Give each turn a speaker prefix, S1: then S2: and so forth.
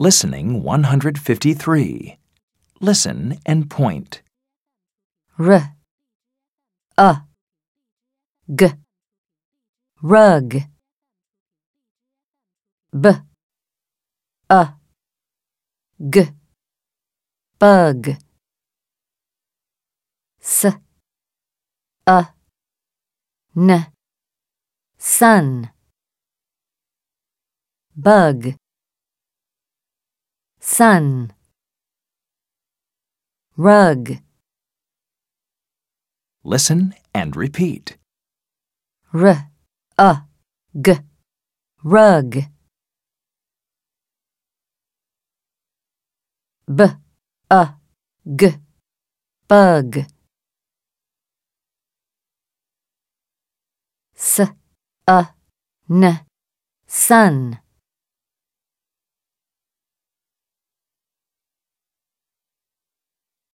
S1: Listening 153. Listen and point.
S2: r, a, g, rug, b, a, g, bug, s, a, n, sun, bug, sun, rug.
S1: Listen and repeat.
S2: R, a, g, rug. B, a, g, bug. S, a, n, sun.